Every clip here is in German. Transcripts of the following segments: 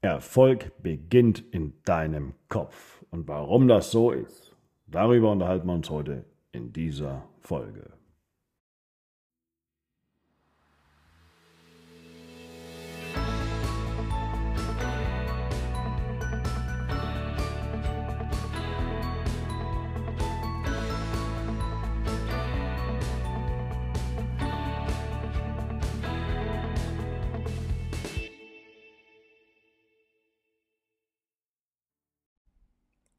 Erfolg beginnt in deinem Kopf. Und warum das so ist, darüber unterhalten wir uns heute in dieser Folge.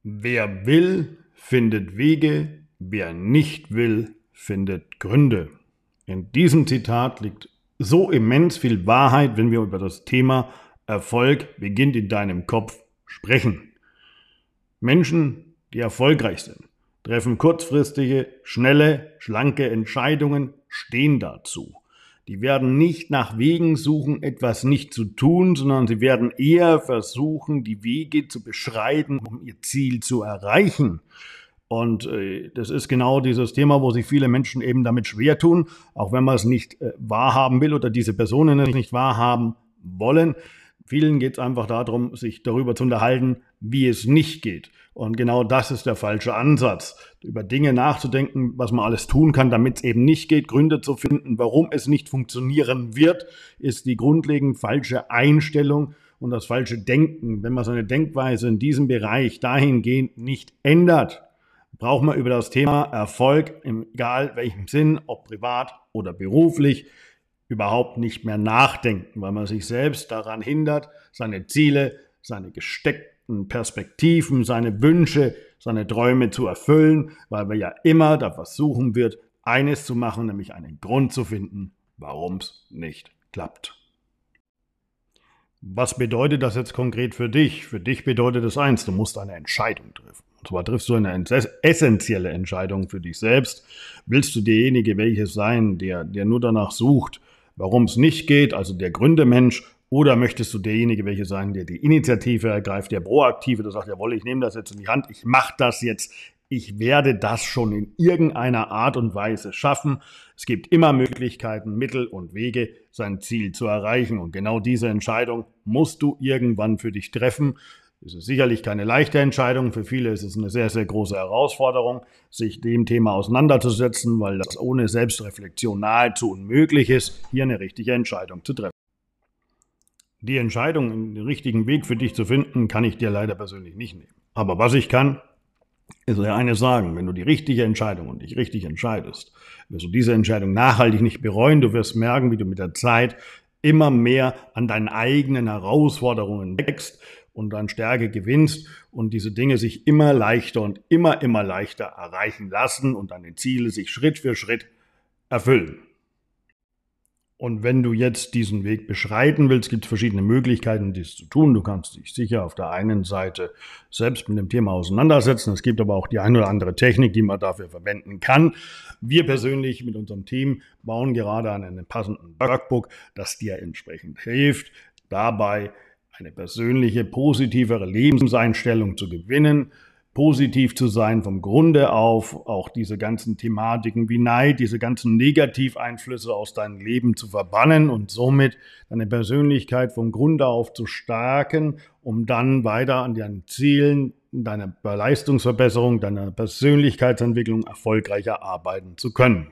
Wer will, findet Wege, wer nicht will, findet Gründe. In diesem Zitat liegt so immens viel Wahrheit, wenn wir über das Thema Erfolg beginnt in deinem Kopf sprechen. Menschen, die erfolgreich sind, treffen kurzfristige, schnelle, schlanke Entscheidungen, stehen dazu. Die werden nicht nach Wegen suchen, etwas nicht zu tun, sondern sie werden eher versuchen, die Wege zu beschreiten, um ihr Ziel zu erreichen. Und äh, das ist genau dieses Thema, wo sich viele Menschen eben damit schwer tun, auch wenn man es nicht äh, wahrhaben will oder diese Personen es nicht wahrhaben wollen. Vielen geht es einfach darum, sich darüber zu unterhalten, wie es nicht geht. Und genau das ist der falsche Ansatz. Über Dinge nachzudenken, was man alles tun kann, damit es eben nicht geht, Gründe zu finden, warum es nicht funktionieren wird, ist die grundlegend falsche Einstellung und das falsche Denken. Wenn man seine Denkweise in diesem Bereich dahingehend nicht ändert, braucht man über das Thema Erfolg, egal welchem Sinn, ob privat oder beruflich, überhaupt nicht mehr nachdenken, weil man sich selbst daran hindert, seine Ziele, seine gesteckten Perspektiven, seine Wünsche, seine Träume zu erfüllen, weil wir ja immer da versuchen wird, eines zu machen, nämlich einen Grund zu finden, warum es nicht klappt. Was bedeutet das jetzt konkret für dich? Für dich bedeutet es eins, du musst eine Entscheidung treffen. Und zwar triffst du eine essentielle Entscheidung für dich selbst. Willst du derjenige welches sein, der, der nur danach sucht, warum es nicht geht, also der Gründemensch, oder möchtest du derjenige welche sein, der die Initiative ergreift, der proaktive, der sagt, jawohl, ich nehme das jetzt in die Hand, ich mache das jetzt, ich werde das schon in irgendeiner Art und Weise schaffen. Es gibt immer Möglichkeiten, Mittel und Wege, sein Ziel zu erreichen. Und genau diese Entscheidung musst du irgendwann für dich treffen. Es ist sicherlich keine leichte Entscheidung. Für viele ist es eine sehr, sehr große Herausforderung, sich dem Thema auseinanderzusetzen, weil das ohne Selbstreflexion nahezu unmöglich ist, hier eine richtige Entscheidung zu treffen. Die Entscheidung, den richtigen Weg für dich zu finden, kann ich dir leider persönlich nicht nehmen. Aber was ich kann, ist dir eines sagen. Wenn du die richtige Entscheidung und dich richtig entscheidest, wirst du diese Entscheidung nachhaltig nicht bereuen. Du wirst merken, wie du mit der Zeit immer mehr an deinen eigenen Herausforderungen wächst und an Stärke gewinnst und diese Dinge sich immer leichter und immer, immer leichter erreichen lassen und deine Ziele sich Schritt für Schritt erfüllen. Und wenn du jetzt diesen Weg beschreiten willst, gibt es verschiedene Möglichkeiten, dies zu tun. Du kannst dich sicher auf der einen Seite selbst mit dem Thema auseinandersetzen. Es gibt aber auch die eine oder andere Technik, die man dafür verwenden kann. Wir persönlich mit unserem Team bauen gerade an einem passenden Workbook, das dir entsprechend hilft, dabei eine persönliche, positivere Lebenseinstellung zu gewinnen positiv zu sein vom Grunde auf, auch diese ganzen Thematiken wie Neid, diese ganzen Negativeinflüsse aus deinem Leben zu verbannen und somit deine Persönlichkeit vom Grunde auf zu stärken, um dann weiter an deinen Zielen, deiner Leistungsverbesserung, deiner Persönlichkeitsentwicklung erfolgreicher arbeiten zu können.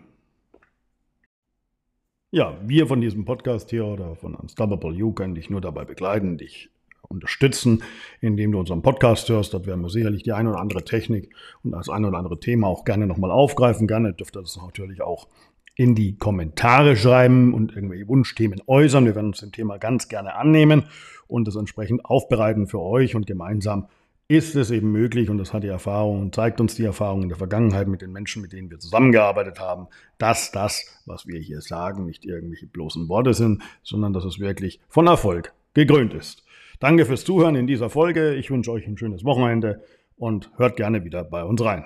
Ja, wir von diesem Podcast hier oder von Unstoppable You können dich nur dabei begleiten, dich unterstützen, indem du unseren Podcast hörst. Dort werden wir sicherlich die eine oder andere Technik und das eine oder andere Thema auch gerne nochmal aufgreifen. Gerne dürft ihr das natürlich auch in die Kommentare schreiben und irgendwelche Wunschthemen äußern. Wir werden uns dem Thema ganz gerne annehmen und das entsprechend aufbereiten für euch und gemeinsam ist es eben möglich, und das hat die Erfahrung und zeigt uns die Erfahrung in der Vergangenheit mit den Menschen, mit denen wir zusammengearbeitet haben, dass das, was wir hier sagen, nicht irgendwelche bloßen Worte sind, sondern dass es wirklich von Erfolg gekrönt ist. Danke fürs Zuhören in dieser Folge. Ich wünsche euch ein schönes Wochenende und hört gerne wieder bei uns rein.